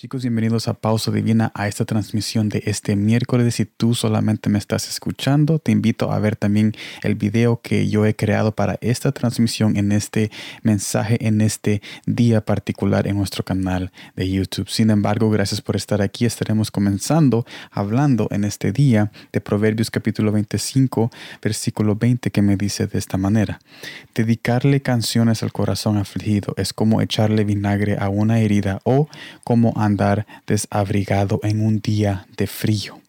Chicos, bienvenidos a Pausa Divina a esta transmisión de este miércoles. Si tú solamente me estás escuchando, te invito a ver también el video que yo he creado para esta transmisión en este mensaje, en este día particular en nuestro canal de YouTube. Sin embargo, gracias por estar aquí. Estaremos comenzando hablando en este día de Proverbios capítulo 25, versículo 20, que me dice de esta manera. Dedicarle canciones al corazón afligido es como echarle vinagre a una herida o como andar desabrigado en un día de frío.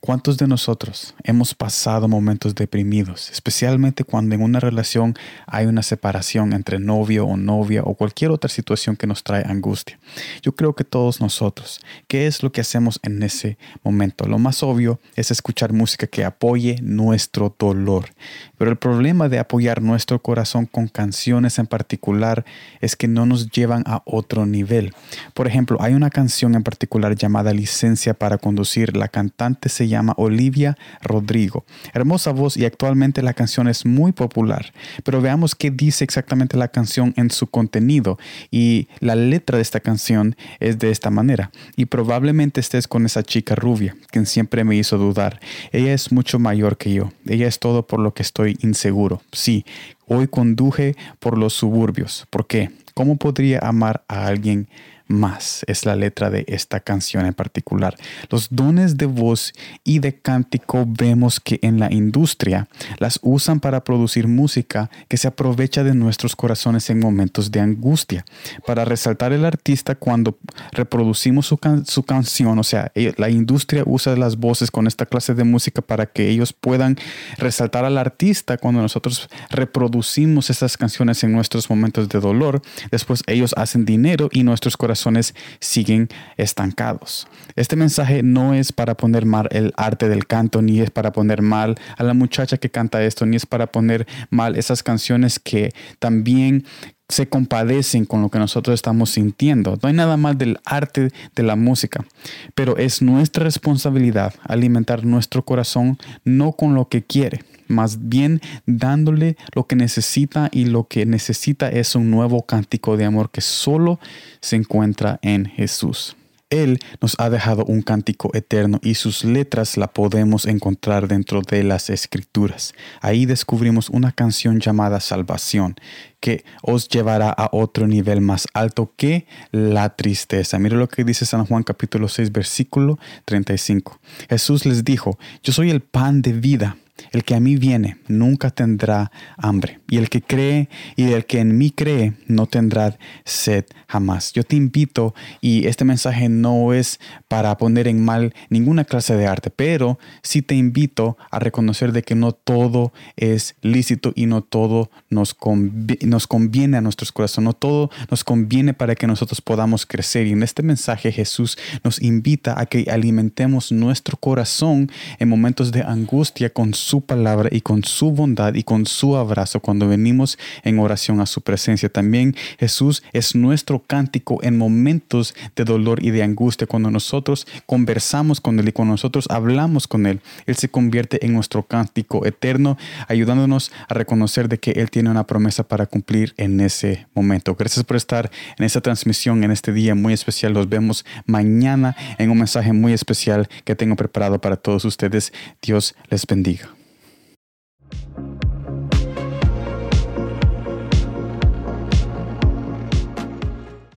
¿Cuántos de nosotros hemos pasado momentos deprimidos, especialmente cuando en una relación hay una separación entre novio o novia o cualquier otra situación que nos trae angustia? Yo creo que todos nosotros, ¿qué es lo que hacemos en ese momento? Lo más obvio es escuchar música que apoye nuestro dolor. Pero el problema de apoyar nuestro corazón con canciones en particular es que no nos llevan a otro nivel. Por ejemplo, hay una canción en particular llamada Licencia para conducir. La cantante se llama Olivia Rodrigo. Hermosa voz y actualmente la canción es muy popular. Pero veamos qué dice exactamente la canción en su contenido. Y la letra de esta canción es de esta manera. Y probablemente estés con esa chica rubia, quien siempre me hizo dudar. Ella es mucho mayor que yo. Ella es todo por lo que estoy inseguro. Sí, hoy conduje por los suburbios. ¿Por qué? ¿Cómo podría amar a alguien más es la letra de esta canción en particular. Los dones de voz y de cántico vemos que en la industria las usan para producir música que se aprovecha de nuestros corazones en momentos de angustia. Para resaltar el artista cuando reproducimos su, su canción, o sea, eh, la industria usa las voces con esta clase de música para que ellos puedan resaltar al artista cuando nosotros reproducimos esas canciones en nuestros momentos de dolor. Después ellos hacen dinero y nuestros corazones siguen estancados. Este mensaje no es para poner mal el arte del canto, ni es para poner mal a la muchacha que canta esto, ni es para poner mal esas canciones que también se compadecen con lo que nosotros estamos sintiendo. No hay nada mal del arte de la música, pero es nuestra responsabilidad alimentar nuestro corazón no con lo que quiere, más bien dándole lo que necesita y lo que necesita es un nuevo cántico de amor que solo se encuentra en Jesús. Él nos ha dejado un cántico eterno y sus letras la podemos encontrar dentro de las escrituras. Ahí descubrimos una canción llamada Salvación que os llevará a otro nivel más alto que la tristeza. Mira lo que dice San Juan capítulo 6 versículo 35. Jesús les dijo, yo soy el pan de vida. El que a mí viene nunca tendrá hambre, y el que cree y el que en mí cree no tendrá sed jamás. Yo te invito, y este mensaje no es para poner en mal ninguna clase de arte, pero sí te invito a reconocer de que no todo es lícito y no todo nos, nos conviene a nuestros corazones, no todo nos conviene para que nosotros podamos crecer. Y en este mensaje Jesús nos invita a que alimentemos nuestro corazón en momentos de angustia con su palabra y con su bondad y con su abrazo cuando venimos en oración a su presencia. También Jesús es nuestro cántico en momentos de dolor y de angustia. Cuando nosotros conversamos con Él y cuando nosotros hablamos con Él, Él se convierte en nuestro cántico eterno, ayudándonos a reconocer de que Él tiene una promesa para cumplir en ese momento. Gracias por estar en esta transmisión, en este día muy especial. Los vemos mañana en un mensaje muy especial que tengo preparado para todos ustedes. Dios les bendiga.